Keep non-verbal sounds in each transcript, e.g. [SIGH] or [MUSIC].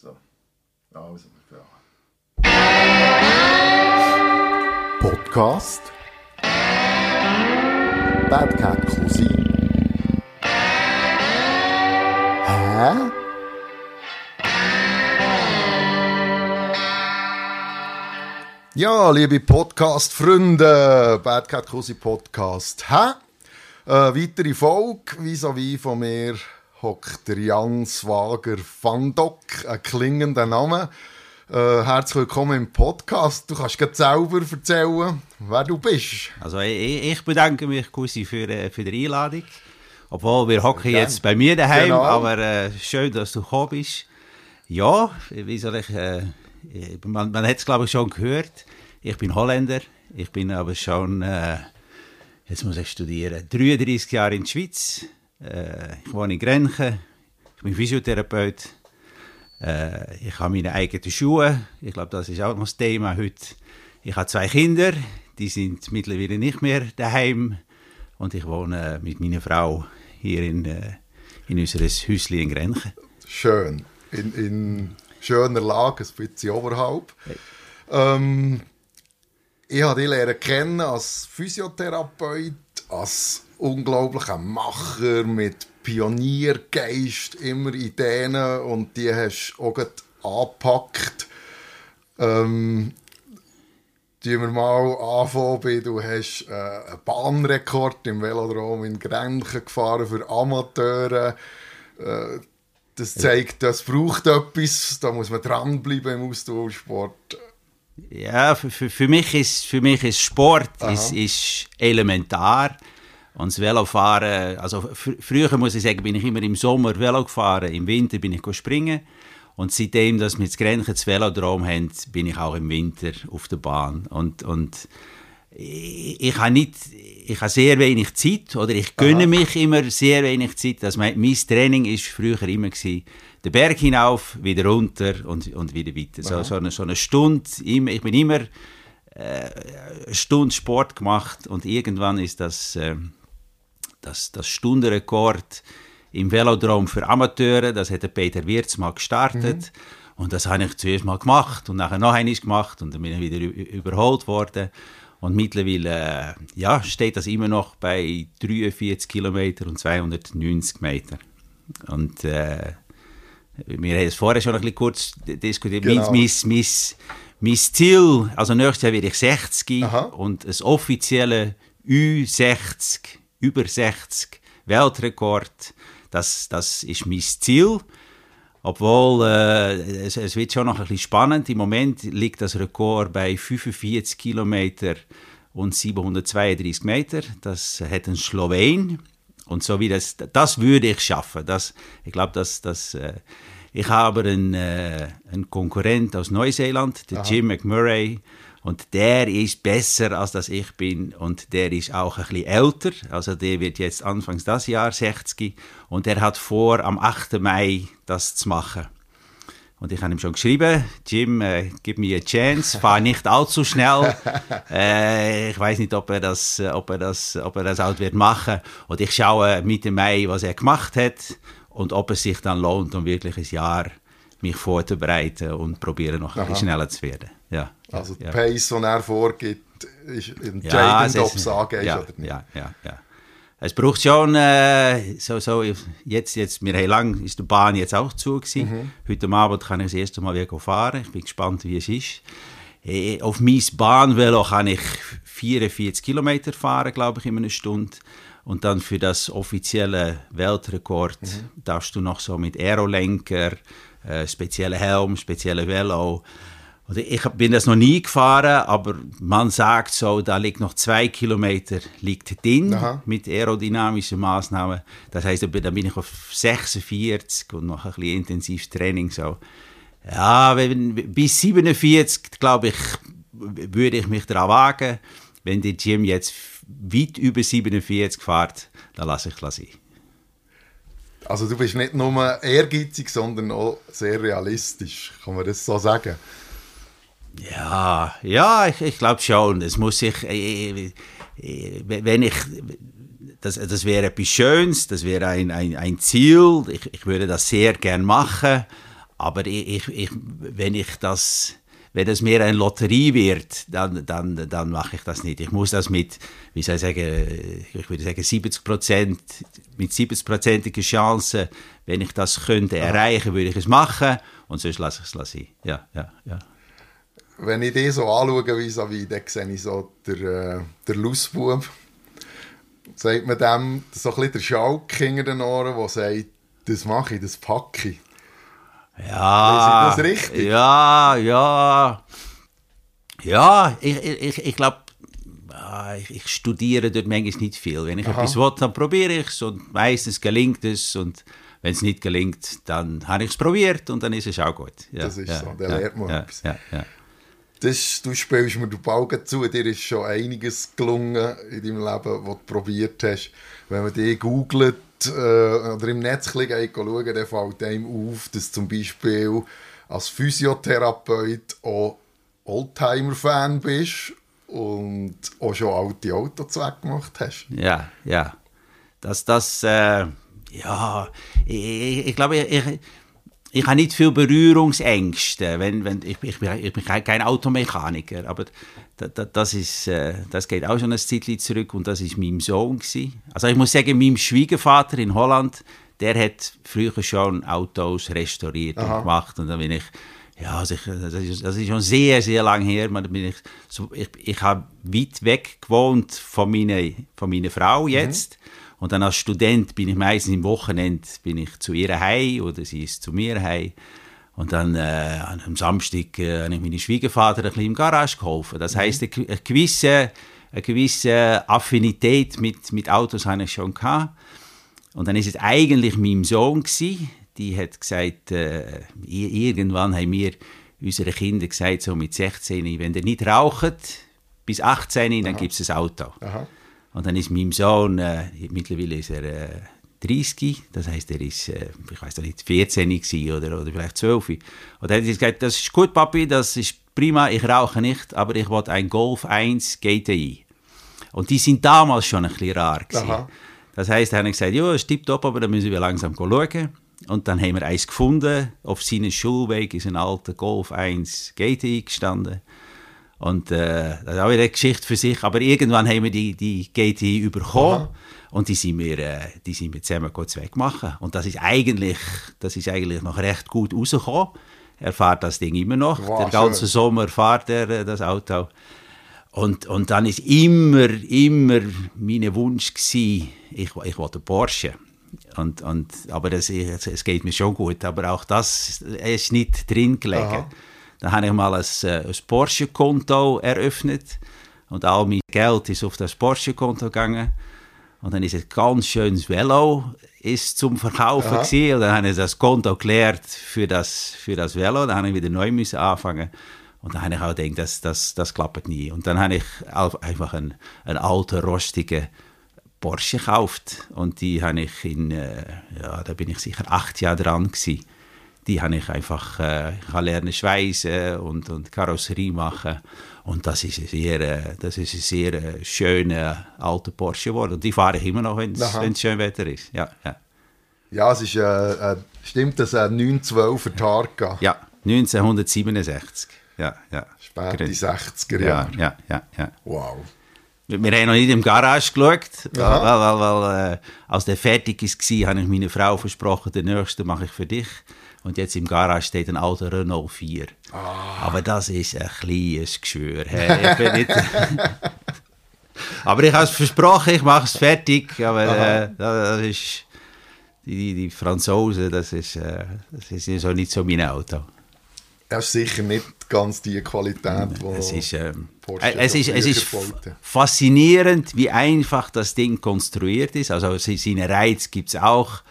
So. Also, ja. Podcast Bad Cat Cousin Hä? Ja, liebe Podcast-Freunde, Bad Cat Cousin Podcast. Hä? Äh, weitere Folge, vis-à-vis von mir hockt der Jan Swager van Dock, ein klingender Name. Äh, herzlich willkommen im Podcast. Du kannst gerade selber erzählen, wer du bist. Also ich, ich bedanke mich, Kussi, für, äh, für die Einladung. Obwohl, wir hocken jetzt bei mir daheim, Genau. aber äh, schön, dass du gekommen bist. Ja, wie soll ich... Äh, man man hat es, glaube ich, schon gehört. Ich bin Holländer. Ich bin aber schon... Jetzt muss ich studieren. 33 Jahre in der Schweiz. Äh, ich wohne in Grenchen. Ich bin Physiotherapeut. Äh, ich habe meine eigenen Schuhe. Ich glaube, das ist auch noch das Thema heute. Ich habe zwei Kinder. Die sind mittlerweile nicht mehr daheim. Und ich wohne mit meiner Frau hier in, äh, in unserem Häuschen in Grenchen. Schön. In, in schöner Lage, ein bisschen oberhalb. Ähm, ich habe dich lernen kennen als Physiotherapeut, als unglaublicher Macher mit Pioniergeist, immer Ideen und die hast du auch angepackt. Ähm, Tun wir mal anfangen du hast äh, einen Bahnrekord im Velodrom in Grenchen gefahren für Amateure. Äh, das zeigt, das braucht etwas, da muss man dranbleiben im Ausdauersport. Ja, für, für, für, mich ist, für mich ist Sport ist, ist elementar. Und das Velofahren, also fr früher muss ich sagen, bin ich immer im Sommer Velo gefahren, im Winter bin ich springen. Und seitdem, dass wir das Grenchen das Velodrom haben, bin ich auch im Winter auf der Bahn. Und, und ich, ich habe nicht, ich habe sehr wenig Zeit, oder ich gönne mich immer sehr wenig Zeit. Also mein, mein Training ist früher immer gewesen, den Berg hinauf, wieder runter und, und wieder weiter. So, so, eine, so eine Stunde, immer, ich bin immer äh, eine Stunde Sport gemacht und irgendwann ist das, äh, das, das Stundenrekord im Velodrom für Amateure, das hat der Peter Wirz mal gestartet. Und das habe ich zuerst mal gemacht und nachher noch einmal gemacht und dann bin ich wieder überholt worden. Und mittlerweile äh, ja, steht das immer noch bei 43 Kilometer und 290 Meter. Und äh, wir haben es vorher schon ein bisschen kurz diskutiert. Genau. Mein, mein, mein, mein Ziel, also nächstes Jahr werde ich 60 Aha. und das offizielle Ü60, über 60 Weltrekord, das, das ist mein Ziel. Obwohl, äh, es, es wird schon noch ein bisschen spannend. Im Moment liegt das Rekord bei 45 Kilometer und 732 Meter. Das hat ein Slowen. Und so wie das, das würde ich schaffen. Das, ich glaube, dass das, äh, ich habe einen, äh, einen Konkurrent aus Neuseeland, der Jim McMurray. Und der ist besser, als dass ich bin. Und der ist auch ein bisschen älter. Also der wird jetzt anfangs das Jahr 60. Und der hat vor, am 8. Mai das zu machen. Und ich habe ihm schon geschrieben, Jim, äh, gib mir eine Chance, fahr [LAUGHS] nicht allzu schnell. äh, ich weiß nicht, ob er das, äh, ob er das, ob er das auch wird machen. Und ich schaue Mitte Mai, was er gemacht hat und ob es sich dann lohnt, um wirklich ein Jahr mich vorzubereiten und probieren noch ein bisschen schneller zu werden. Ja, Also die ja. Pace, die er vorgibt, ist entscheidend, Ja, ob es angehst ja, oder nicht. Ja, ja, ja. Es braucht schon, äh, so, so, jetzt, jetzt, wir haben lang, ist die Bahn jetzt auch zu gewesen. Mhm. Heute Abend kann ich das erste Mal wieder fahren. Ich bin gespannt, wie es ist. Äh, auf mein Bahnvelo kann ich 44 Kilometer fahren, glaube ich, in einer Stunde. Und dann für das offizielle Weltrekord Mhm. darfst du noch so mit Aerolenker, äh, spezielle Helm, spezielle Velo. Oder ich bin das noch nie gefahren, aber man sagt so, da liegt noch zwei Kilometer liegt drin Aha. mit aerodynamischen Maßnahmen. Das heißt, da bin ich auf 46 und noch ein bisschen intensives Training so. Ja, wenn, bis 47, glaube ich, würde ich mich daran wagen. Wenn der Gym jetzt weit über 47 fährt, dann lasse ich es sein. Also du bist nicht nur ehrgeizig, sondern auch sehr realistisch, kann man das so sagen? Ja, ja, ich, ich glaube schon. Es muss sich, äh, äh, wenn ich, das, das wäre etwas Schönes, das wäre ein, ein, ein Ziel. Ich, ich würde das sehr gern machen. Aber ich, ich, wenn ich das wenn es mehr eine Lotterie wird, dann, dann, dann mache ich das nicht. Ich muss das mit, wie soll ich sagen, ich würde sagen 70 Prozent, mit 70-prozentiger Chance, wenn ich das könnte erreichen, würde ich es machen und sonst lasse ich es lassen. Ja, ja, ja. Wenn ich die so anschaue, wie so wie, dann sehe ich so der, äh, der Lausbub, sagt man dem, so ein bisschen der Schalk hinter den Ohren, der sagt, das mache ich, das packe ich. Ja. Ist das richtig? Ja, ja. Ja, ich, ich, ich glaube, ich, ich, studiere dort manchmal nicht viel. Wenn ich Aha. etwas will, dann probiere ich es und meistens gelingt es und wenn es nicht gelingt, dann habe ich es probiert und dann ist es auch gut. Ja, das ist ja, so, dann ja, lernt man ja, etwas. Ja. Das, du spielst mir den Ball zu, dir ist schon einiges gelungen in deinem Leben, was du probiert hast. Wenn man dich googelt, äh, oder im Netz schauen, dann fällt einem auf, dass zum Beispiel als Physiotherapeut auch Oldtimer-Fan bist und auch schon alte Autos weggemacht hast. Ja, ja. Dass das, äh, ja, ich, ich glaube, ich, ich, ich habe nicht viel Berührungsängste. Wenn, wenn, ich, ich, ich bin kein Automechaniker, aber das, ist, äh, das geht auch schon ein Zeitchen zurück und das ist mein Sohn. Gewesen. Also ich muss sagen, mein Schwiegervater in Holland, der hat früher schon Autos restauriert Aha. und gemacht und dann bin ich ja, also ich, das, ist, das ist schon sehr, sehr lange her. bin ich, so, ich, ich habe weit weg gewohnt von meiner, von meiner Frau mhm. jetzt. Mhm. Und dann als Student bin ich meistens im Wochenende bin ich zu ihr heim oder sie ist zu mir heim. Und dann äh, am Samstag äh, habe ich meinem Schwiegervater ein bisschen im Garage geholfen. Das mhm. heisst, eine, eine, gewisse, eine gewisse Affinität mit, mit Autos habe ich schon gehabt. Und dann ist es eigentlich mein Sohn gewesen, die hat gesagt, äh, irgendwann haben wir unsere Kinder gesagt, so mit 16, wenn ihr nicht raucht, bis 18, dann gibt es ein Auto. Aha. Und dann ist mein Sohn, äh, mittlerweile ist er äh, 30, das heißt, er ist, äh, ich weiß nicht, 14 oder, oder vielleicht 12. Und dann hat er gesagt, das ist gut, Papi, das ist prima, ich rauche nicht, aber ich wollte ein Golf 1 GTI. Und die sind damals schon ein bisschen rar gewesen. Das heißt, er hat gesagt, ja, es ist tipptopp, aber da müssen wir langsam schauen. Und dann haben wir eins gefunden. Auf seinem Schulweg ist ein alter Golf 1 GTI gestanden. Und äh, das ist auch eine Geschichte für sich. Aber irgendwann haben wir die, die GTI bekommen. Aha. Und die sind wir, äh, die sind wir zusammen kurz wegmachen. Und das ist eigentlich, das ist eigentlich noch recht gut rausgekommen. Er fährt das Ding immer noch. Wow, Der ganze schön. Sommer fährt er äh, das Auto. Und, und dann ist immer, immer mein Wunsch gewesen, ich, ich wollte Porsche. Und, und, aber das, es geht mir schon gut. Aber auch das ist nicht drin gelegen. Aha. Da habe ich mal ein, äh, ein Porsche-Konto eröffnet. Und all mein Geld ist auf das Porsche-Konto gegangen. Und dann ist ein ganz schönes Velo ist zum Verkaufen gewesen. Und dann habe ich das Konto geklärt für das, für das Velo. Dann habe ich wieder neu müssen anfangen. Und dann habe ich auch gedacht, das, das, das klappt nie. Und dann habe ich einfach einen, einen alten, rostigen Porsche gekauft. Und die habe ich in, äh, ja, da bin ich sicher acht Jahre dran gewesen. Die habe ich einfach, äh, habe lernen schweißen und, und Karosserie machen. Und das ist ein sehr, äh, das ist ein sehr äh, schöner alter Porsche geworden. Und die fahre ich immer noch, wenn es schön Wetter ist. Ja, ja. ja es ist, äh, äh stimmt das, äh, 912er Targa? Ja, 1967. Ja, ja. Späte 60er Jahre. Ja, ja, ja, ja. Wow. Wir haben noch nicht im Garage geschaut, weil, weil, weil, weil äh, als der fertig war, habe ich meiner Frau versprochen, den nächsten mache ich für dich. Und jetzt im Garage steht ein alter Renault 4. Ah. Aber das ist ein kleines Geschwür. Hey, [LAUGHS] aber ich habe es versprochen, ich mache es fertig. Aber äh, das ist die, die Franzosen, das ist, äh, das ist so nicht so mein Auto. Das ist sicher nicht ganz die Qualität, die es ist, ähm, es ist, es ist faszinierend, wie einfach das Ding konstruiert ist. Also seine Reiz gibt es auch.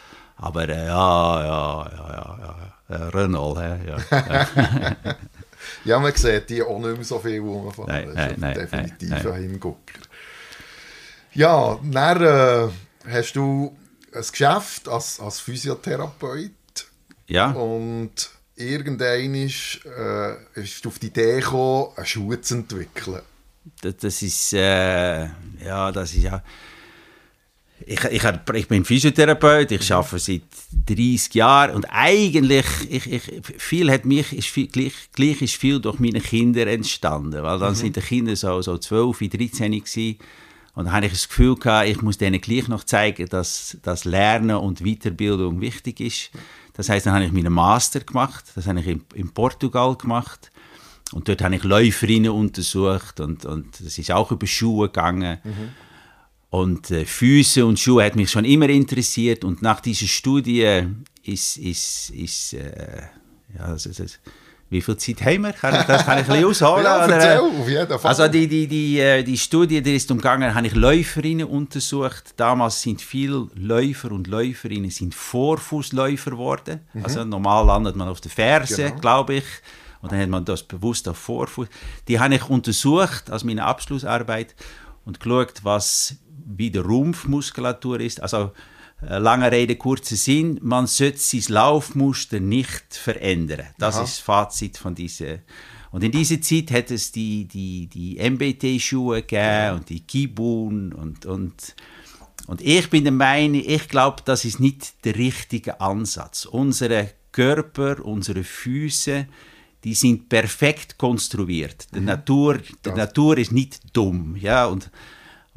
Aber äh, ja, ja, ja, ja, ja. Renault, ja. [LAUGHS] ja, man sieht die auch nicht mehr so viel rumfahren. Nein, nein, nein, definitiv nein, ein Hingucker. Ja, dann äh, hast du ein Geschäft als, als Physiotherapeut. Ja. Und irgendwann ist, äh, ist auf die Idee gekommen, eine Schuhe zu entwickeln. Das, das ist, äh, ja, das ist ja ich, ich, ich bin Physiotherapeut, ich arbeite seit 30 Jahren und eigentlich, ich, ich, viel hat mich, ist viel, gleich, gleich ist viel durch meine Kinder entstanden, weil dann mhm. sind die Kinder so, so 12, 13 gewesen und dann habe ich das Gefühl gehabt, ich muss denen gleich noch zeigen, dass, dass Lernen und Weiterbildung wichtig ist. Das heißt, dann habe ich meinen Master gemacht, das habe ich in, in Portugal gemacht und dort habe ich Läuferinnen untersucht und, und das ist auch über Schuhe gegangen. Mhm. Und äh, Füße und Schuhe hat mich schon immer interessiert. Und nach dieser Studie ist, ist, ist äh, ja, also, also, wie viel Zeit haben wir? Kann ich, das kann ich ein bisschen [LAUGHS] ausholen? ja, erzähl, auf jeden Fall. Also die, die, die, äh, die Studie, die ist umgegangen, habe ich Läuferinnen untersucht. Damals sind viele Läufer und Läuferinnen sind Vorfußläufer geworden. Mhm. Also normal landet man auf der Ferse, genau. glaube ich. Und dann hat man das bewusst auf Vorfuß. Die habe ich untersucht als meine Abschlussarbeit und geschaut, was wie die Rumpfmuskulatur ist. Also äh, lange Rede, kurzer Sinn, man sollte sein Laufmuster nicht verändern. Das Aha. ist das Fazit von dieser. Und in dieser Zeit hat es die, die, die MBT-Schuhe gegeben und die Kibun und, und, und ich bin der Meinung, ich glaube, das ist nicht der richtige Ansatz. Unsere Körper, unsere Füße, die sind perfekt konstruiert. Die, mhm. Natur, die Natur ist nicht dumm. Ja? Und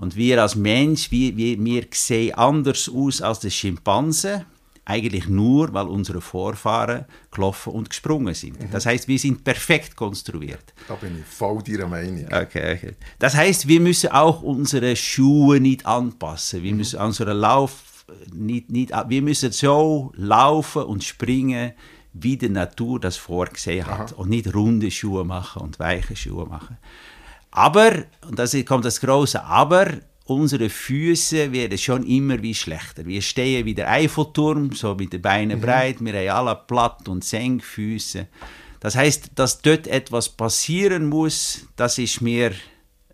und wir als Mensch, wir, wir, wir sehen anders aus als die Schimpansen. Eigentlich nur, weil unsere Vorfahren gelaufen und gesprungen sind. Mhm. Das heißt, wir sind perfekt konstruiert. Da bin ich voll deiner Meinung. Okay, okay. Das heißt, wir müssen auch unsere Schuhe nicht anpassen. Wir mhm. müssen unsere Lauf nicht, nicht, wir müssen so laufen und springen, wie die Natur das vorgesehen hat. Aha. Und nicht runde Schuhe machen und weiche Schuhe machen. Aber, und da kommt das große Aber, unsere Füße werden schon immer wie schlechter. Wir stehen wie der Eiffelturm, so mit den Beinen mhm. breit, wir haben alle platt und Senkfüße. Das heißt, dass dort etwas passieren muss, das ist mir,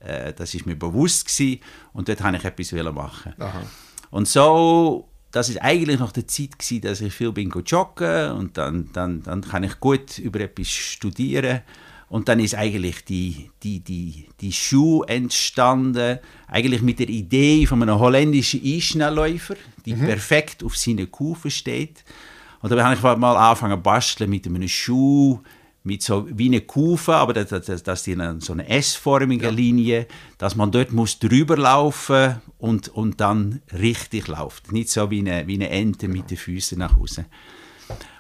äh, das ist mir bewusst gewesen und dort habe ich etwas machen. Aha. Und so, das ist eigentlich noch die Zeit gewesen, dass ich viel bin joggen und dann, dann, dann kann ich gut über etwas studieren. Und dann ist eigentlich die, die, die, die Schuh entstanden, eigentlich mit der Idee von einem holländischen Einschnellläufer, die mhm. perfekt auf seinen Kufen steht. Und dann habe ich mal angefangen zu basteln mit einem Schuh, mit so wie eine Kufe, aber das, das, das ist so eine S-förmige ja. Linie, dass man dort muss drüber laufen und, und dann richtig läuft. Nicht so wie eine, wie eine Ente mit den Füßen nach Hause.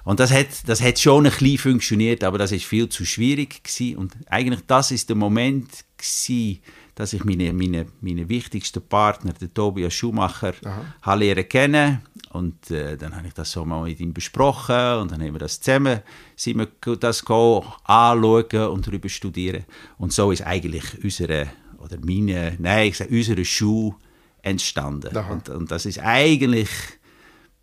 Und das hat, das hat schon ein bisschen funktioniert, aber das ist viel zu schwierig gewesen. Und eigentlich das ist der Moment gewesen, dass ich meine, meine, meine wichtigsten Partner, den Tobias Schumacher, habe lernen kennen. Und äh, dann habe ich das so mal mit ihm besprochen und dann haben wir das zusammen, sind wir das anschauen und darüber studieren. Und so ist eigentlich unsere, oder meine, nein, ich sage, unsere Schuh entstanden. Und, und das ist eigentlich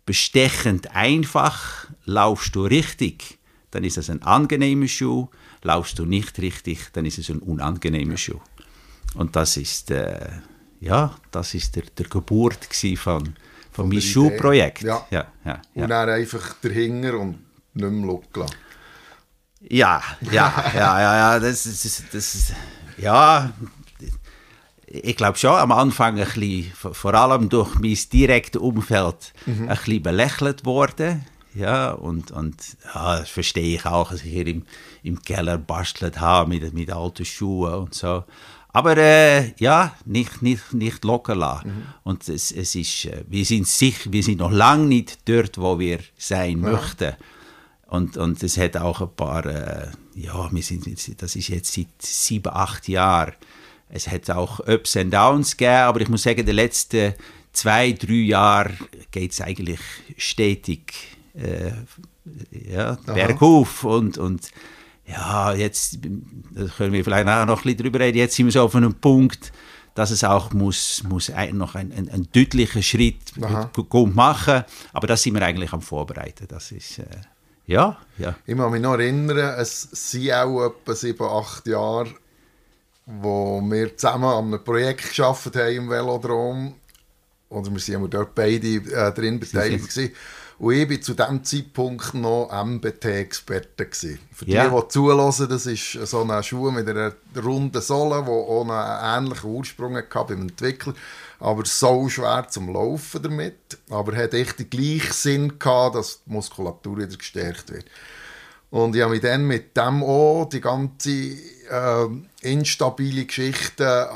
bestechend einfach. Laufst du richtig, dann ist es ein angenehmer Schuh. Laufst du nicht richtig, dann ist es ein unangenehmer Schuh. Und das ist, äh, ja, das ist der, der Geburt von, von, meinem Schuhprojekt. Ja. Ja, ja, ja. Und dann einfach dahinter und nicht mehr schauen Ja, ja, ja, ja, ja, das, das, das, ja, ich glaube schon am Anfang ein bisschen, vor allem durch mein direktes Umfeld, mhm. ein bisschen belächelt worden. Ja, und, und ja, das verstehe ich auch, dass ich hier im, im Keller bastelt habe mit, mit alten Schuhen und so. Aber äh, ja, nicht, nicht, nicht locker lassen. Mhm. Und es, es ist, äh, wir sind sicher, wir sind noch lange nicht dort, wo wir sein ja. möchten. Und, und es hat auch ein paar, äh, ja, wir sind, das ist jetzt seit sieben, acht Jahren, es hat auch Ups und Downs gegeben, aber ich muss sagen, die letzten zwei, drei Jahre geht es eigentlich stetig äh, ja, bergauf und, und ja, jetzt können wir vielleicht auch noch ein bisschen drüber reden, jetzt sind wir so auf einem Punkt, dass es auch muss, muss ein, noch ein, ein, ein deutlicher Schritt machen, aber das sind wir eigentlich am Vorbereiten, das ist... Äh, ja, ja. Ich kann mich noch erinnern, es sind auch etwa sieben, acht Jahre wo wir zusammen an einem Projekt geschafft haben im Velodrom. Oder wir waren dort beide äh, drin beteiligt. [LAUGHS] Gewesen. Und ich war zu diesem Zeitpunkt noch MBT-Experte. Für die, ja. die zulassen, das ist so eine Schuhe mit einer runden Sohle, die auch einen ähnlichen Ursprung hatte beim Entwickler. Aber so schwer zum Laufen damit. Aber hat echt den gleichen Sinn gehabt, dass die Muskulatur wieder gestärkt wird. Und ich habe mich dann mit dem auch die ganze äh, instabile Geschichte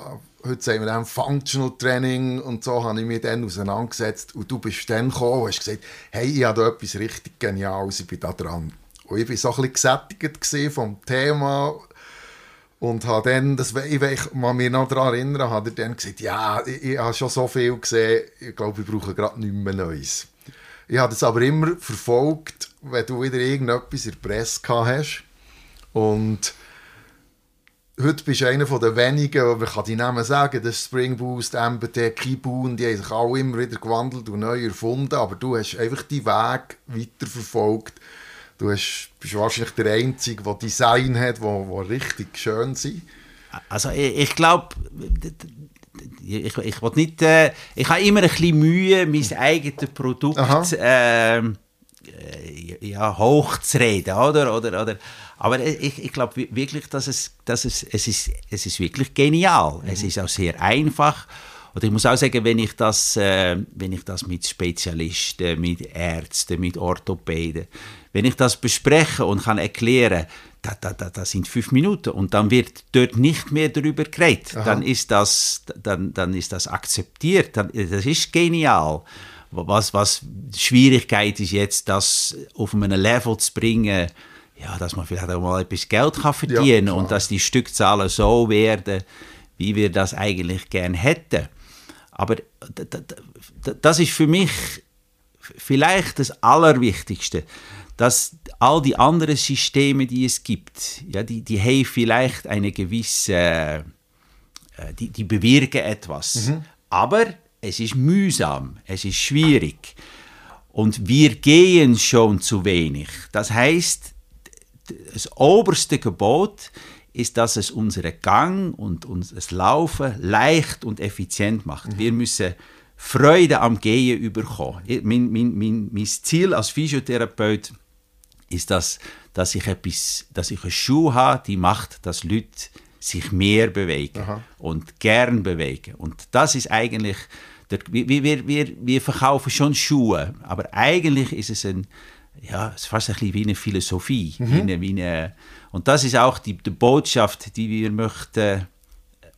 heute sagen wir dann Functional Training und so, habe ich mich dann auseinandergesetzt und du bist dann gekommen und hast gesagt, hey, ich habe da etwas richtig Geniales, ich bin da dran. Und ich war so ein bisschen gesättigt vom Thema und habe dann, das, ich, kann mich noch daran erinnern, er dann gesagt, ja, ich, ich habe schon so viel gesehen, ich glaube, ich brauche gerade nichts mehr Neues. Ich habe das aber immer verfolgt, wenn du wieder irgendetwas in der Presse gehabt hast und heute bist du einer der wenigen, man kann die Namen sagen, das Spring Boost, MBT, Kibun, die haben sich alle immer wieder gewandelt und neu erfunden, aber du hast einfach die Weg weiterverfolgt. Du hast, bist wahrscheinlich der Einzige, der Design hat, wo, wo richtig schön sind. Also ich, ich glaube, ich, ich will nicht, äh, ich habe immer ein bisschen Mühe, mein eigenes Produkt ähm, äh, ja, hochzureden, oder? oder, oder aber ich, ich glaube wirklich, dass es, dass es, es, ist, es ist wirklich genial. Mhm. Es ist auch sehr einfach. Und ich muss auch sagen, wenn ich das, äh, wenn ich das mit Spezialisten, mit Ärzten, mit Orthopäden, wenn ich das bespreche und kann erklären, da, da, da, da sind fünf Minuten und dann wird dort nicht mehr darüber geredet, dann ist, das, dann, dann ist das akzeptiert, dann, das ist genial. Was, was Schwierigkeit ist jetzt, das auf einem Level zu bringen, ja, dass man vielleicht auch mal etwas Geld kann verdienen ja, und dass die Stückzahlen so werden, wie wir das eigentlich gern hätten. Aber das ist für mich vielleicht das Allerwichtigste, dass all die anderen Systeme, die es gibt, ja, die, die haben vielleicht eine gewisse, äh, die, die bewirken etwas. Mhm. Aber es ist mühsam, es ist schwierig. Und wir gehen schon zu wenig. Das heißt, das oberste Gebot ist, dass es unseren Gang und unser Laufen leicht und effizient macht. Mhm. Wir müssen Freude am Gehen überkommen. Mein, mein, mein, mein Ziel als Physiotherapeut ist, dass, dass, ich etwas, dass ich eine Schuh habe, die macht, dass Leute sich mehr bewegen Aha. und gern bewegen. Und das ist eigentlich, wir, wir, wir, wir verkaufen schon Schuhe, aber eigentlich ist es ein, ja, es ist fast ein bisschen wie eine Philosophie. Mhm. Wie eine, wie eine, und das ist auch die, die Botschaft, die wir möchten äh,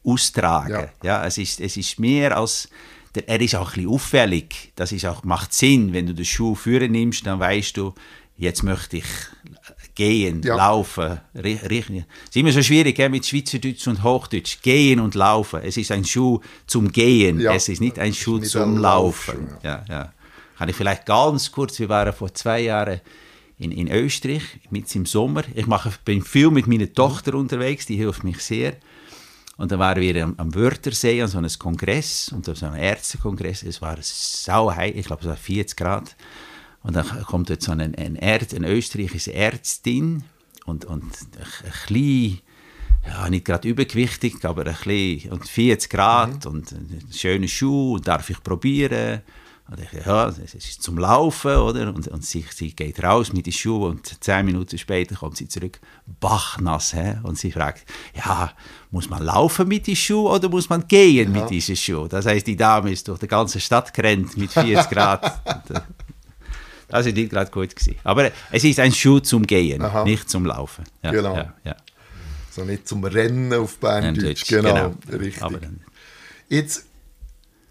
austragen. Ja. ja. es, ist, es ist mehr als, der, er ist auch ein bisschen auffällig. Das ist auch, macht Sinn, wenn du den Schuh führen nimmst, dann weißt du, jetzt möchte ich gehen, ja. laufen. Es ist immer so schwierig gell, mit Schweizerdeutsch und Hochdeutsch. Gehen und laufen. Es ist ein Schuh zum Gehen. Ja. Es ist nicht ein Schuh zum Laufen. Laufen. Ja. Ja, kann ich vielleicht ganz kurz, wir waren vor zwei Jahren in, in Österreich, mit im Sommer. Ich mache, bin viel mit meiner Tochter unterwegs, die hilft mich sehr. Und dann waren wir am, am Wörthersee an so einem Kongress, und so einem Ärztekongress. Es war sau heiß, ich glaube es war 40 Grad. Und dann kommt jetzt so ein, ein Ärzt, eine österreichische Ärztin und, und ein, ein bisschen, ja, nicht gerade übergewichtig, aber ein bisschen, und 40 Grad mhm. und schöne Schuhe, darf ich probieren? Und ich, ja, es ist zum Laufen, oder? Und, und sie, sie geht raus mit den Schuhen und zehn Minuten später kommt sie zurück, bachnass, hä? Und sie fragt, ja, muss man laufen mit den Schuhen oder muss man gehen ja. mit diesen Schuhen? Das heißt, die Dame ist durch die ganze Stadt gerannt mit 40 Grad. und, [LAUGHS] äh, das war nicht gerade gut. Gewesen. Aber es ist ein Schuh zum Gehen, Aha. nicht zum Laufen. Ja, genau. Ja, ja. So nicht zum Rennen auf Berndeutsch. Genau, genau, richtig. Jetzt,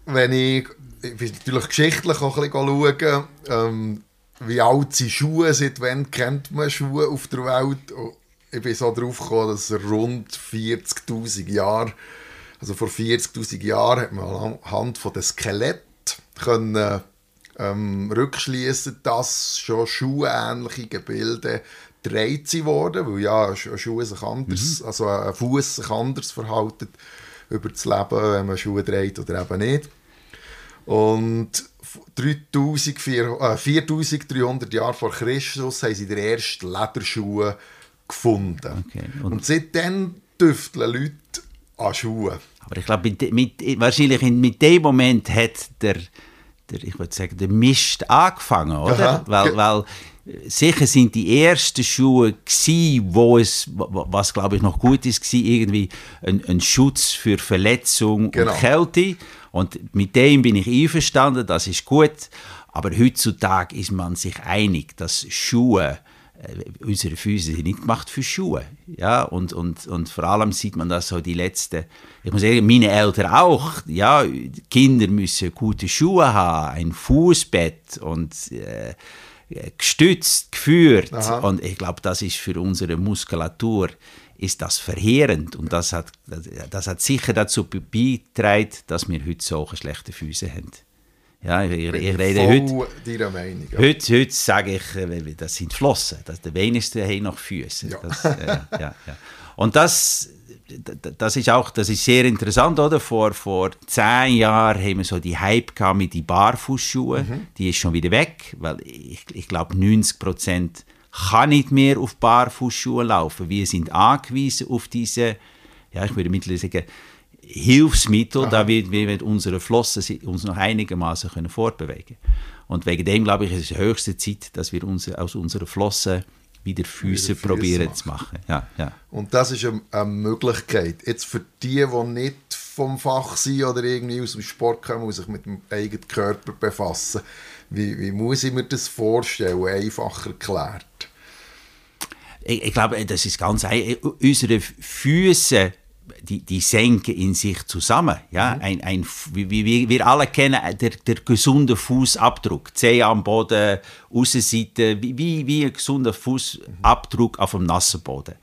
wenn ich ich bin natürlich geschichtlich auch ein bisschen schauen, ähm, wie alt sind Schuhe, seit wann kennt man Schuhe auf der Welt. Und ich bin so darauf gekommen, dass rund 40'000 Jahre, also vor 40'000 Jahren hat man anhand von den Skelett können ähm, rückschließen, dass schon schuhähnliche Gebilde gedreht wurden, weil ja ein Schuh sich anders, mhm. also ein Fuß sich anders verhalten über das Leben, wenn man Schuhe dreht oder eben nicht. Und 3400, äh, 4300 Jahre vor Christus haben sie die ersten Lederschuhe gefunden. Okay. Und, und seitdem tüfteln Leute an Schuhen. Aber ich glaube, mit, mit, wahrscheinlich mit dem Moment hat der, der, ich würde sagen, der Mist angefangen, oder? Weil, weil sicher sind die ersten Schuhe gewesen, wo es, was glaube ich noch gut ist, gewesen, irgendwie ein, ein Schutz für Verletzung genau. und Kälte. Und mit dem bin ich einverstanden, das ist gut. Aber heutzutage ist man sich einig, dass Schuhe unsere Füße sind nicht gemacht für Schuhe. Ja, und, und, und vor allem sieht man das so die letzten, ich muss sagen, meine Eltern auch, ja, Kinder müssen gute Schuhe haben, ein Fußbett und äh, gestützt, geführt. Aha. Und ich glaube, das ist für unsere Muskulatur ist das verheerend und das hat, das hat sicher dazu beigetragen, dass wir heute solche schlechte Füße haben. Ja, ich, ich, ich rede heute, deiner Meinung, ja. heute, heute sage ich, äh, das sind Flossen. Das, der wenigste haben noch Füße. Ja. Das, äh, ja, ja. Und das, das ist auch das ist sehr interessant, oder? Vor, vor zehn Jahren haben wir so die Hype mit den Barfußschuhen. Mhm. Die ist schon wieder weg, weil ich, ich glaube 90 Prozent kann nicht mehr auf Barfußschuhe laufen. Wir sind angewiesen auf diese, ja, ich würde mittlerweile sagen, Hilfsmittel, Aha. damit wir mit unseren Flossen uns noch einigermaßen können fortbewegen Und wegen dem, glaube ich, ist es höchste Zeit, dass wir uns aus unseren Flossen wieder Füße probieren machen. zu machen. Ja, ja. Und das ist eine, eine, Möglichkeit. Jetzt für die, die nicht vom Fach sind oder irgendwie aus dem Sport kommen und sich mit dem eigenen Körper befassen, wie, wie muss ich mir das vorstellen, einfach erklärt? Ich, ich glaube, das ist ganz einfach. Unsere Füße die, die senken in sich zusammen. Ja? Mhm. Ein, ein, wie, wie, wir alle kennen der, der gesunde Fußabdruck. Zeh am Boden, Außenseite, wie, wie ein gesunder Fußabdruck auf dem nassen Boden.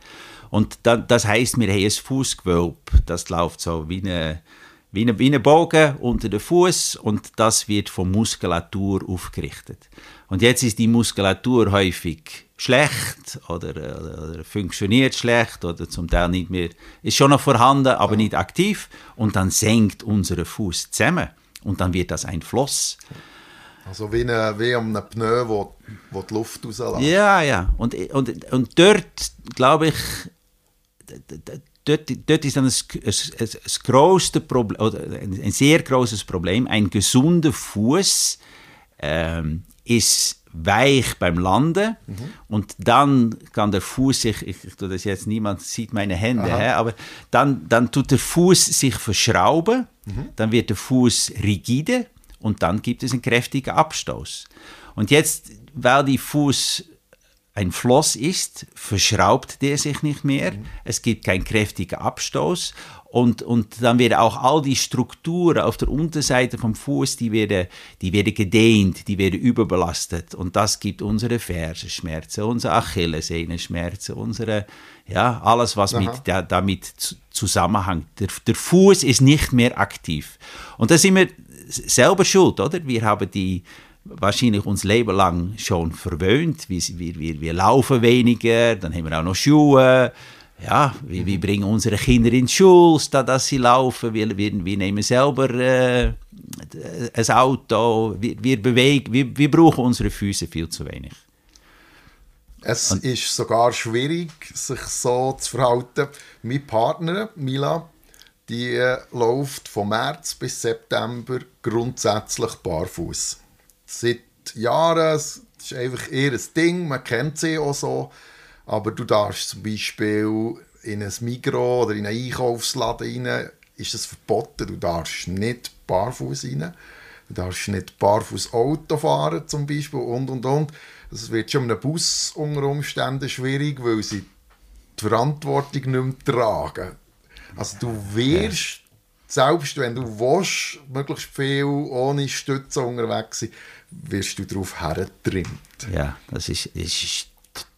Und da, das heißt, wir haben ein Fußgewölbe, das läuft so wie eine, wie eine, wie eine Bogen unter den Fuß und das wird von Muskulatur aufgerichtet. Und jetzt ist die Muskulatur häufig schlecht oder, oder, funktioniert schlecht oder zum Teil nicht mehr, ist schon noch vorhanden, aber nicht aktiv und dann senkt unser Fuß zusammen und dann wird das ein Floss. Also wie, eine, wie um einen Pneu, wo, wo die Luft rauslässt. Ja, ja. Und, und, und dort, glaube ich, dort, dort ist dann ein, ein, ein grosses Problem, oder ein, ein sehr großes Problem. Ein gesunder Fuß ähm, ist weich beim Landen mhm. und dann kann der Fuß sich, ich, ich tue das jetzt, niemand sieht meine Hände, hä, aber dann, dann tut der Fuß sich verschrauben, mhm. dann wird der Fuß rigide und dann gibt es einen kräftigen Abstoß. Und jetzt, weil die Fuß ein Floss ist, verschraubt der sich nicht mehr, mhm. es gibt keinen kräftigen Abstoß und, und dann werden auch all die Strukturen auf der Unterseite vom Fuß, die werden, die werden gedehnt, die werden überbelastet. Und das gibt unsere Fersenschmerzen, unsere Achillessehnenschmerzen, unsere, ja, alles, was mit, der, damit zusammenhängt. Der, der Fuß ist nicht mehr aktiv. Und da sind wir selber schuld, oder? Wir haben die, wahrscheinlich uns Leben lang schon verwöhnt. Wir, wir, wir laufen weniger, dann haben wir auch noch Schuhe ja, wir, wir, bringen unsere Kinder in die Schule, statt dass sie laufen. Wir, wir, wir nehmen selber äh, ein Auto. Wir, wir, bewegen, wir, wir brauchen unsere Füße viel zu wenig. Es Und, ist sogar schwierig, sich so zu verhalten. Meine Partnerin, Mila, die äh, läuft von März bis September grundsätzlich barfuß. Seit Jahren, das ist einfach eher ein Ding, man kennt sie auch so aber du darfst zum Beispiel in ein Migros oder in einen Einkaufsladen rein, ist das verboten. Du darfst nicht barfuß rein. Du darfst nicht barfuß Auto fahren zum Beispiel und und und. Es wird schon einem Bus unter Umständen schwierig, weil sie die Verantwortung nicht mehr tragen. Also du wirst, ja. selbst wenn du willst, möglichst viel ohne Stütze unterwegs sein, wirst du darauf hergetrimmt. Ja, das ist, ist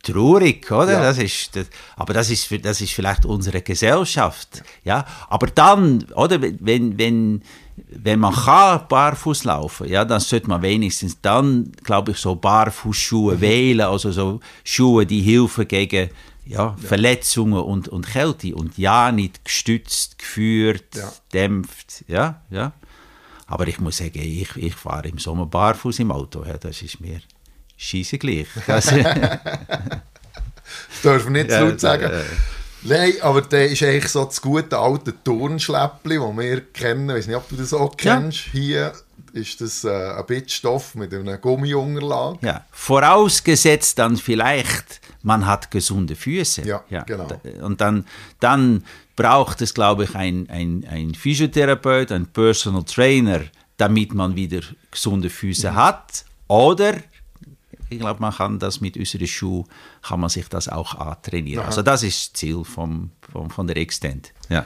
traurig, oder? Ja. Das ist, das, aber das ist, das ist vielleicht unsere Gesellschaft, ja. Aber dann, oder, wenn, wenn, wenn man kann barfuß laufen, ja, dann sollte man wenigstens dann, glaube ich, so Barfußschuhe mhm. wählen, also so Schuhe, die helfen gegen ja, ja. Verletzungen und, und Kälte und ja, nicht gestützt, geführt, ja. dämpft, ja, ja. Aber ich muss sagen, ich, ich fahre im Sommer barfuß im Auto, ja, das ist mir scheiße gleich. [LAUGHS] das darf man nicht ja, laut sagen. Ja, ja. Nein, aber der ist eigentlich so das gute alte Turnschläppli, das wir kennen. Ich weiß nicht, ob du das auch kennst. Hier ist das äh, ein Bit Stoff mit einer Gummiunterlage. Ja, vorausgesetzt dann vielleicht, man hat gesunde Füße. Ja, genau. Und dann, dann braucht es, glaube ich, ein, ein, ein Physiotherapeut, ein Personal Trainer, damit man wieder gesunde Füße mhm. hat. Oder ich glaube, man kann das mit unseren Schuhen, kann man sich das auch antrainieren. Aha. Also das ist das Ziel vom, vom, von der Extent. Ja.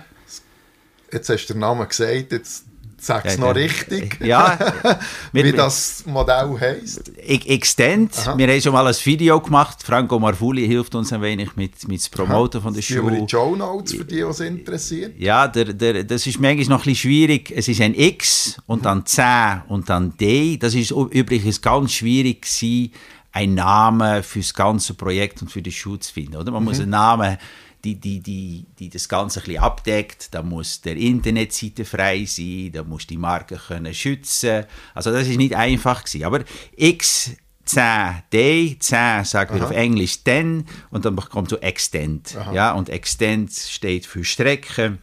Jetzt hast du den Namen gesagt, jetzt Sag es noch richtig. Ja. [LAUGHS] Wie das Modell heisst. Extend. Aha. Wir haben schon mal ein Video gemacht. Franco Marfuli hilft uns ein wenig mit, mit dem Promoten von der Schuhe. die Show Notes für die, die es interessiert. Ja, der, der, das ist manchmal noch ein bisschen schwierig. Es ist ein X und dann C und dann D. Das ist übrigens ganz schwierig gewesen, einen Namen für das ganze Projekt und für die Schuhe zu finden. Oder? Man mhm. muss einen Namen die, die, die, die das Ganze ein bisschen abdeckt. Da muss der Internetseite frei sein, da muss die Marke können schützen. Also das ist nicht einfach gewesen. Aber X 10D, 10 sagt wir auf Englisch 10 und dann kommt so Extend. Ja, und Extend steht für Strecke.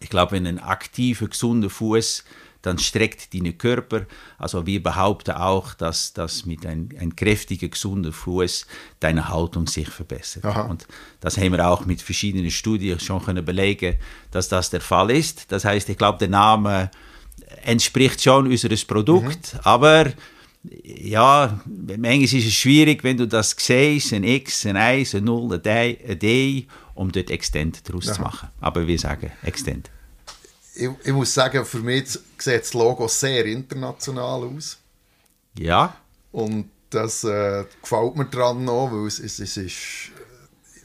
Ich glaube, wenn ein aktiver, gesunder Fuß dann streckt deinen Körper. Also wir behaupten auch, dass, dass mit einem ein kräftiger, gesunder Fuß deine Haltung sich verbessert. Aha. Und das haben wir auch mit verschiedenen Studien schon können belegen, dass das der Fall ist. Das heißt, ich glaube, der Name entspricht schon unseres Produkt, mhm. aber ja, manchmal ist es schwierig, wenn du das siehst, ein X, ein 1, ein 0, ein D, ein D um dort Extend daraus Aha. zu machen. Aber wir sagen Extend ich, ich, muss sagen, für mich sieht das Logo sehr international aus. Ja. Und das äh, gefällt mir daran noch, weil es, es, es ist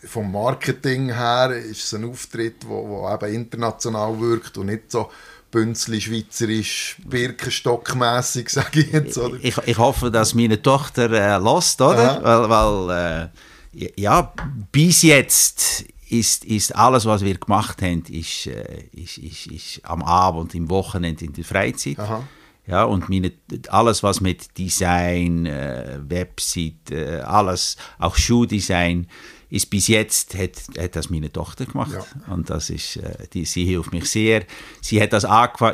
äh, vom Marketing her ist es ein Auftritt, der wo, wo eben international wirkt und nicht so bünzli schweizerisch, birkenstockmässig, [LAUGHS] sage ich jetzt. Oder? Ich, ich hoffe, dass meine Tochter äh, lässt, oder? Aha. Weil, weil äh, ja, bis jetzt ist, ist alles, was wir gemacht haben, ist, äh, ist, ist, ist am Abend, im Wochenende, in der Freizeit. Aha. Ja, und meine, alles, was mit Design, äh, Website, äh, alles, auch Schuhdesign, ist bis jetzt, hat, hat das meine Tochter gemacht. Ja. Und das ist, äh, die, sie hilft mich sehr. Sie hat, das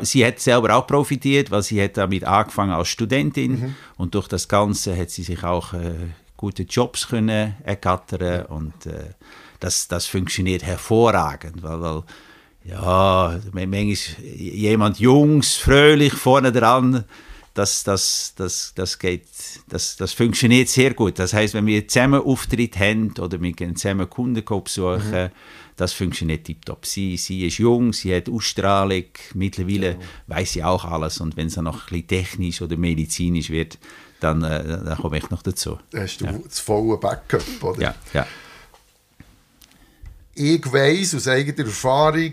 sie hat selber auch profitiert, weil sie hat damit angefangen als Studentin. Mhm. Und durch das Ganze hat sie sich auch äh, gute Jobs können ergattern und äh, das, das funktioniert hervorragend, weil, weil ja, manchmal jemand Jungs, fröhlich vorne dran, das, das, das, das, geht, das, das funktioniert sehr gut. Das heißt, wenn wir zusammen Auftritt haben oder wir gehen zusammen Kunden besuchen, mhm. das funktioniert tiptop. Sie, sie ist jung, sie hat Ausstrahlung, mittlerweile ja. weiß sie auch alles und wenn es dann noch ein bisschen technisch oder medizinisch wird, dann, äh, dann komme ich noch dazu. Hast du ja. das volle Backup, oder? Ja, ja ich weiss aus eigener Erfahrung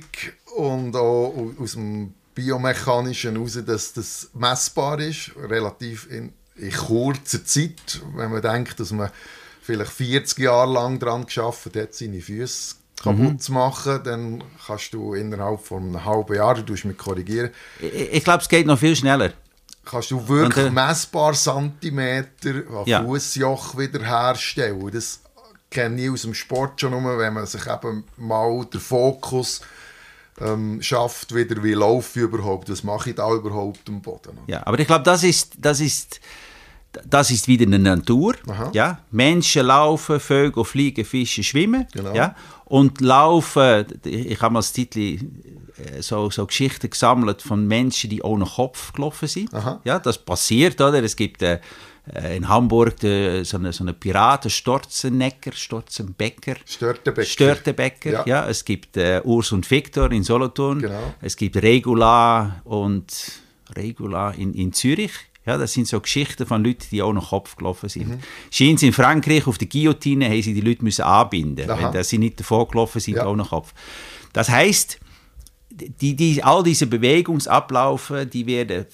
und auch aus dem Biomechanischen heraus, dass das messbar ist, relativ in, in kurzer Zeit. Wenn man denkt, dass man vielleicht 40 Jahre lang daran geschafft hat, seine Füße kaputt mhm. zu machen, dann kannst du innerhalb von einem halben Jahr, du mich korrigieren. Ich, ich glaube, es geht noch viel schneller. Kannst du wirklich Und, äh, messbar Zentimeter an ja. Fußjoch wiederherstellen. Das kenne ich aus dem Sport schon nur, wenn man sich eben mal den Fokus ähm, schafft, wieder wie laufe ich überhaupt, was mache ich da überhaupt am Boden. Ja, aber ich glaube, das ist, das ist, das ist wieder eine Natur. Ja? Menschen laufen, Vögel fliegen, Fische schwimmen. Genau. Ja? Und laufen, ich habe mal das Titel äh, so, so Geschichten gesammelt von Menschen, die ohne Kopf gelaufen sind. Aha. Ja, das passiert, oder? Es gibt äh, in Hamburg de, so eine, so eine Piraten, Storzennecker, Storzenbecker. Störtebecker. Störtebecker, ja. ja. Es gibt äh, Urs und Victor in Solothurn. Genau. Es gibt Regula und Regula in, in Zürich. Ja, das sind so Geschichten von Leuten, die auch noch Kopf gelaufen sind. Mhm. Scheint in Frankreich auf der Guillotine haben sie die Leute müssen anbinden, Aha. wenn sie nicht davor gelaufen sind, ja. auch noch Kopf. Das heißt, die, die, all diese Bewegungsablaufe, die werden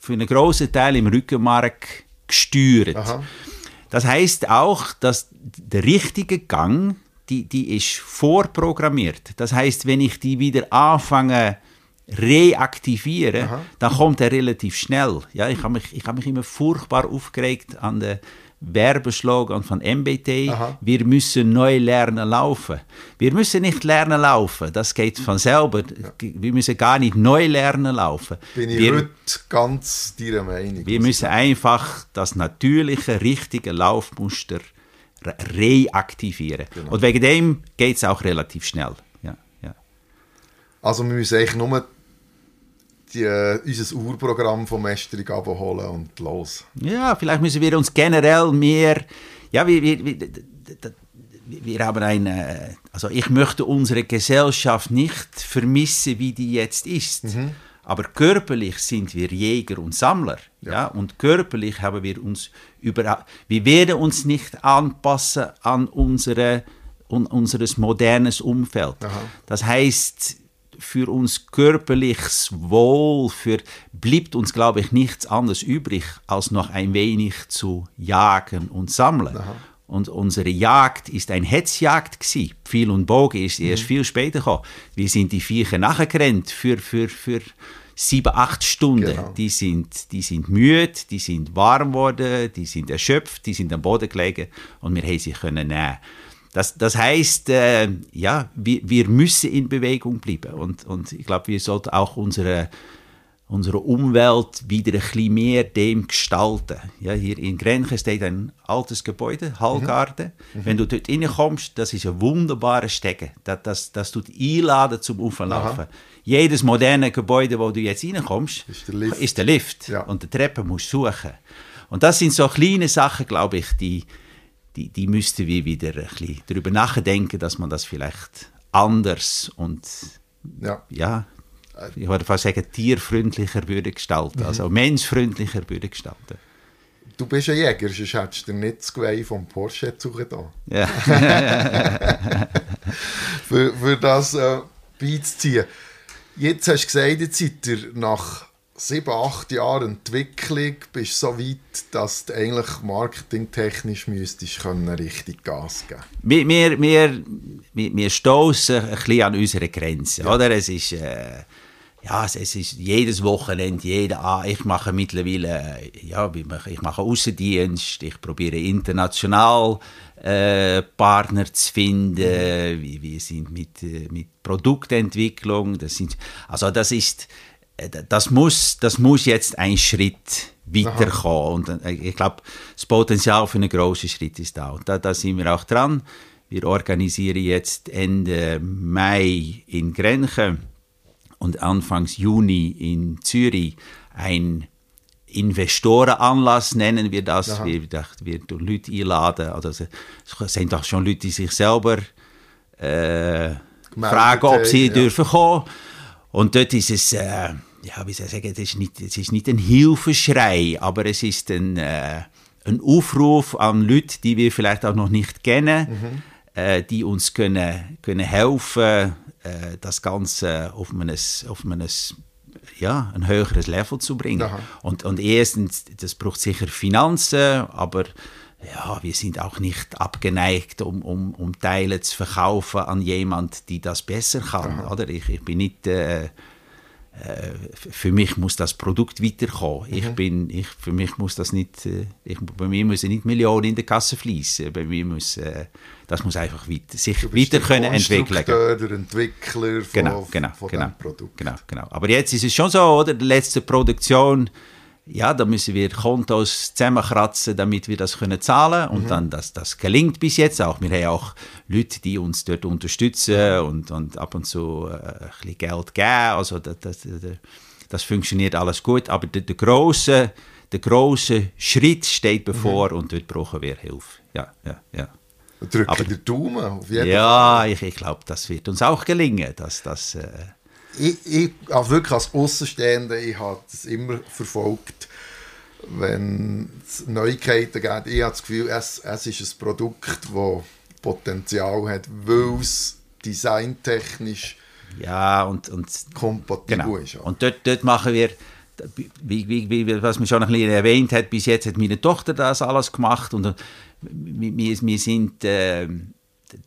für einen großen Teil im Rückenmark gesteuert. Aha. Das heißt auch, dass der richtige Gang, die, die ist vorprogrammiert. Das heißt, wenn ich die wieder anfange reaktiviere, Aha. dann kommt er relativ schnell. Ja, ich habe mich, ich hab mich immer furchtbar aufgeregt an der Werbeslogan von MBT. Aha. Wir müssen neu lernen laufen. Wir müssen nicht lernen laufen, das geht von selber. Ja. Wir müssen gar nicht neu lernen laufen. Bin ich wir, heute ganz deiner Meinung. Wir müssen einfach das natürliche, richtige Laufmuster reaktivieren. Genau. Und wegen dem geht es auch relativ schnell. Ja, ja. Also wir müssen eigentlich nur die, äh, unser Urprogramm vom Mästerung abholen und los. Ja, vielleicht müssen wir uns generell mehr, ja, wir, wir, wir, wir haben eine, also ich möchte unsere Gesellschaft nicht vermissen, wie die jetzt ist. Mhm. Aber körperlich sind wir Jäger und Sammler. Ja. ja. und körperlich haben wir uns über, wir werden uns nicht anpassen an unsere, un, unseres modernes Umfeld. Aha. Das heißt, für uns körperliches Wohl, für, bleibt uns, glaube ich, nichts anderes übrig, als noch ein wenig zu jagen und sammeln. Aha. Und unsere Jagd ist ein Hetzjagd gewesen. Pfeil und Bogen ist erst mhm. viel später gekommen. Wir sind die Viecher nachgerannt für, für, für sieben, acht Stunden. Genau. Die, sind, die sind müde, die sind warm geworden, die sind erschöpft, die sind am Boden gelegen und wir haben sie können nehmen. Das, das heißt, äh, ja, wir, wir müssen in Bewegung bleiben. Und, und ich glaube, wir sollten auch unsere, unsere Umwelt wieder ein bisschen mehr dem gestalten. Ja, hier in Grenchen steht ein altes Gebäude, Hallgarten. Mhm. Wenn du dort reinkommst, das ist ein wunderbarer Stecken. Das, das, das tut einladen zum Auflaufen. Jedes moderne Gebäude, wo du jetzt reinkommst, ist der Lift. Ist der Lift. Ja. Und die Treppe musst du suchen. Und das sind so kleine Sachen, glaube ich, die, die, die müssten wir wieder ein bisschen darüber nachdenken, dass man das vielleicht anders und ja, ja ich würde fast sagen, tierfreundlicher würde gestalten, mhm. also menschfreundlicher würde gestalten. Du bist ein Jäger, sonst hättest du nicht das Geweih vom Porsche suchen da. Ja. [LAUGHS] für, für das äh, beizuziehen. Jetzt hast du gesagt, jetzt seid ihr nach sieben, acht Jahren Entwicklung bist du so weit, dass du eigentlich marketingtechnisch müsstest können richtig Gas geben wir, wir, wir, wir, stoßen ein bisschen an unsere Grenzen. Ja. Oder? Es ist... Äh, ja, es ist jedes Wochenende, jeder, ah, ich mache mittlerweile, ja, ich mache Außendienst, ich probiere international äh, Partner zu finden, mhm. wir, wir sind mit, äh, mit Produktentwicklung, das sind, also das ist, äh, das muss, das muss jetzt ein Schritt weiterkommen. Und äh, ich glaube, das Potenzial für einen großen Schritt ist da. Und da, da sind wir auch dran. Wir organisieren jetzt Ende Mai in Grenchen und Anfangs Juni in Zürich ein Investorenanlass nennen wir das. Aha. Wir, wir Leute einladen. Also, es sind doch schon Leute, die sich selber äh, fragen, ob sie ja. dürfen kommen. Und dort ist es, äh, ja, wie soll ich sagen, es ist nicht, es ist nicht ein Hilfeschrei, aber es ist ein, äh, ein Aufruf an Leute, die wir vielleicht auch noch nicht kennen, mhm. äh, die uns können, können helfen, äh, das Ganze auf ein, auf ein, ja, ein höheres Level zu bringen. Und, und erstens, das braucht sicher Finanzen, aber ja, wir sind auch nicht abgeneigt, um, um, um Teile zu verkaufen an jemand, die das besser kann. Oder? Ich, ich bin nicht, äh, äh, für mich muss das Produkt weiterkommen. Mhm. Ich bin, ich, für mich muss das nicht, äh, ich, bei mir müssen nicht Millionen in der Kasse fließen. Bei mir muss, äh, das muss einfach weiter, sich weiter können entwickeln. Der Entwickler von, genau, genau, von genau, dem Produkt. Genau, genau. Aber jetzt ist es schon so, oder? Die letzte Produktion ja, da müssen wir Kontos zusammenkratzen, damit wir das können zahlen und mhm. dann, das, das gelingt bis jetzt auch. Wir haben auch Leute, die uns dort unterstützen und, und ab und zu äh, ein bisschen Geld geben, also das, das, das funktioniert alles gut, aber der, der große der große Schritt steht bevor mhm. und dort brauchen wir Hilfe. Ja, ja, ja. Drücken aber, den Daumen auf jeden Ja, Fall. ich, ich glaube, das wird uns auch gelingen, dass das... Äh, ich, ich also wirklich als Außenstehender, ich habe das immer verfolgt, wenn es Neuigkeiten gibt. Ich habe das Gefühl, es, es ist ein Produkt, das Potenzial hat, weil es designtechnisch ja, und, und, kompatibel genau. ist. Und dort, dort machen wir, wie, wie, wie, was man schon ein bisschen erwähnt hat, bis jetzt hat meine Tochter das alles gemacht und wir, wir sind... Äh,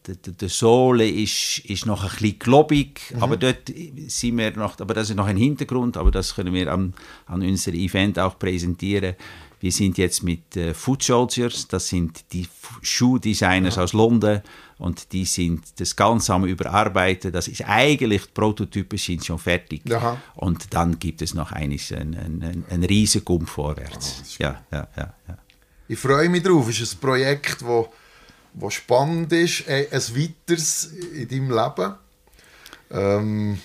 die Sohle ist, ist noch ein bisschen globig, mhm. aber dort sind wir noch, aber das ist noch ein Hintergrund, aber das können wir an, an unserem Event auch präsentieren. Wir sind jetzt mit äh, Foot Soldiers, das sind die Schuhdesigners ja. aus London und die sind das ganz am überarbeiten. Das ist eigentlich, die Prototypen sind schon fertig. Aha. Und dann gibt es noch eines, ein, ein, ein riesen Gump vorwärts. Oh, ja, ja, ja, ja. Ich freue mich drauf. Es ist ein Projekt, das wo spannend ist, ein, ein weiteres in deinem Leben. Ähm,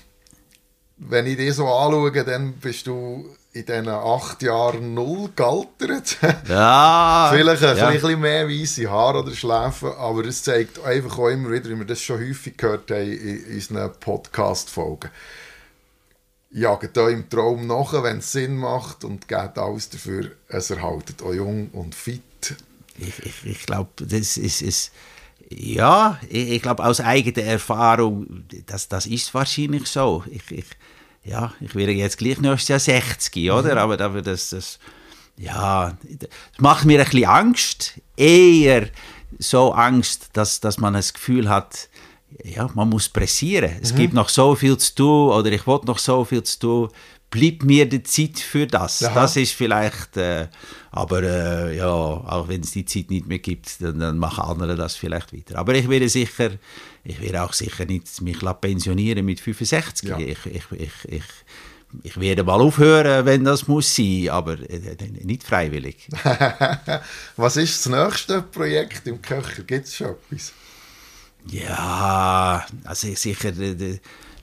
wenn ich dich so anschaue, dann bist du in diesen acht Jahren null gealtert. Ja. [LAUGHS] Vielleicht ein ja. bisschen mehr weiße Haare oder Schläfen, aber es zeigt einfach auch immer wieder, wie wir das schon häufig gehört haben in unseren Podcast-Folgen. Jagt im Traum nach, wenn es Sinn macht und geht alles dafür, es erhaltet euch jung und fit ich, ich, ich glaube, das ist, ist ja, ich, ich glaube aus eigener Erfahrung, das, das ist wahrscheinlich so. Ich, ich, ja, ich werde jetzt gleich nächstes Jahr 60, oder? Mhm. Aber, aber das, das, ja, das macht mir ein bisschen Angst. Eher so Angst, dass, dass man das Gefühl hat, ja, man muss pressieren. Es mhm. gibt noch so viel zu tun oder ich wollte noch so viel zu tun bleibt mir die Zeit für das. Aha. Das ist vielleicht, äh, aber äh, ja, auch wenn es die Zeit nicht mehr gibt, dann, dann, machen andere das vielleicht weiter. Aber ich werde sicher, ich werde auch sicher nicht mich pensionieren mit 65. Ja. Ich, ich, ich, ich, ich werde mal aufhören, wenn das muss sein, aber äh, nicht freiwillig. [LAUGHS] Was ist das nächste Projekt im Köcher? Gibt es schon etwas? Ja, also sicher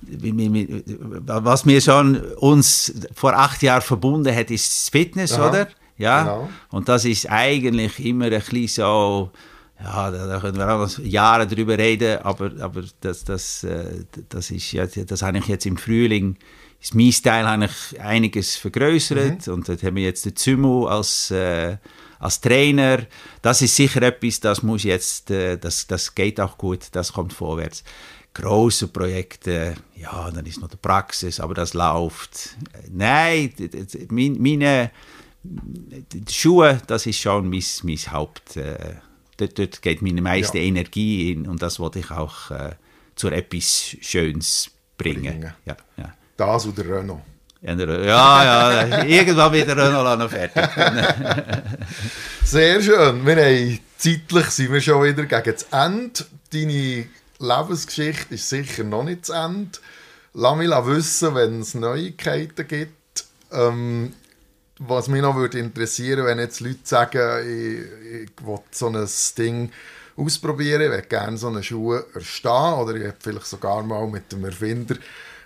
was mir schon uns vor acht Jahren verbunden hat, ist das Fitness, Aha, oder? Ja. Genau. Und das ist eigentlich immer ein bisschen so, ja, da, können wir auch noch Jahre drüber reden, aber, aber das, das, äh, das ist ja, das habe ich jetzt im Frühling, ist mein Style eigentlich einiges vergrößert mhm. und dort haben wir jetzt den Zümo als, äh, als Trainer. Das ist sicher etwas, das muss jetzt, äh, das, das geht auch gut, das kommt vorwärts große Projekte, ja, dann ist noch die Praxis, aber das läuft. Nein, meine die Schuhe, das ist schon mein, mein Haupt. Äh, dort, dort, geht meine meiste ja. Energie in und das wollte ich auch äh, zu etwas Schönes bringen. bringen. Ja, ja. Das oder Renault? Ja, ja, irgendwann wird der Renault noch fertig. [LAUGHS] Sehr schön. Wir haben, zeitlich sind wir schon wieder gegen das Ende. Deine Lebensgeschichte ist sicher noch nicht zu Ende. Lass mich wissen, wenn es Neuigkeiten gibt. Ähm, was mich noch würde wenn jetzt Leute sagen, ich, ich will so ein Ding ausprobieren, ich würde gerne so eine Schuhe erstehen oder ich hätte vielleicht sogar mal mit dem Erfinder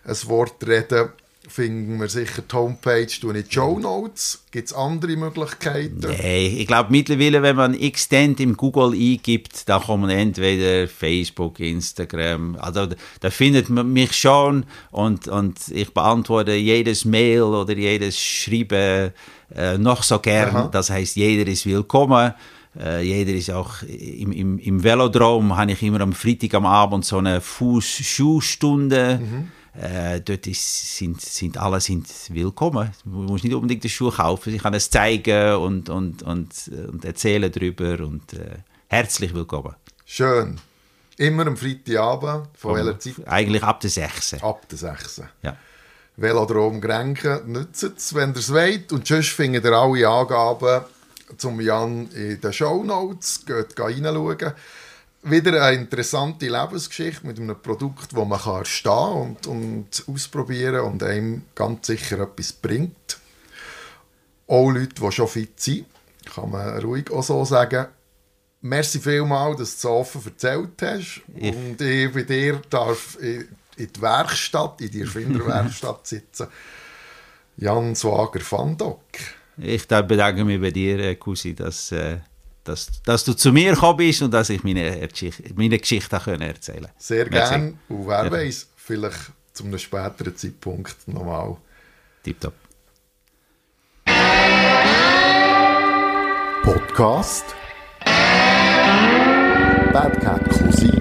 ein Wort reden finden wir sicher die Homepage, du nicht Show Notes. Gibt es andere Möglichkeiten? Nein, ich glaube mittlerweile, wenn man Extend im Google eingibt, da kommen entweder Facebook, Instagram, also da findet man mich schon und, und ich beantworte jedes Mail oder jedes Schreiben äh, noch so gern. Aha. Das heißt, jeder ist willkommen. Uh, jeder ist auch im, im, im Velodrom, habe ich immer am Freitag am Abend so eine Fuß-Schuhstunde. Mhm äh, dort ist, sind, sind alle sind willkommen. Man muss nicht unbedingt die Schuhe kaufen. Ich kann es zeigen und, und, und, und erzählen darüber und äh, herzlich willkommen. Schön. Immer am Freitagabend. Von welcher Zeit? Eigentlich ab der 6. Ab der 6. Ja. Velodrom Grenken, nützt es, wenn ihr es wollt. Und sonst findet ihr alle Angaben zum Jan in den Show Notes. Geht reinschauen wieder eine interessante Lebensgeschichte mit einem Produkt, das man kann erstehen und, und ausprobieren und einem ganz sicher etwas bringt. Auch Leute, die schon fit sind, kann man ruhig auch so sagen. Merci vielmals, dass du so offen erzählt hast. Ich. Und ich bei dir darf in die Werkstatt, in die Erfinderwerkstatt [LAUGHS] sitzen. Jan Swager van Dock. Ich bedanke mich bei dir, Cousin, dass... Äh dass, dass du zu mir gekommen bist und dass ich meine, meine Geschichte können erzählen konnte. Sehr gerne. Und wer ja. weiß, vielleicht zu einem späteren Zeitpunkt nochmal. Tipptopp. Podcast Bad Cat Cousin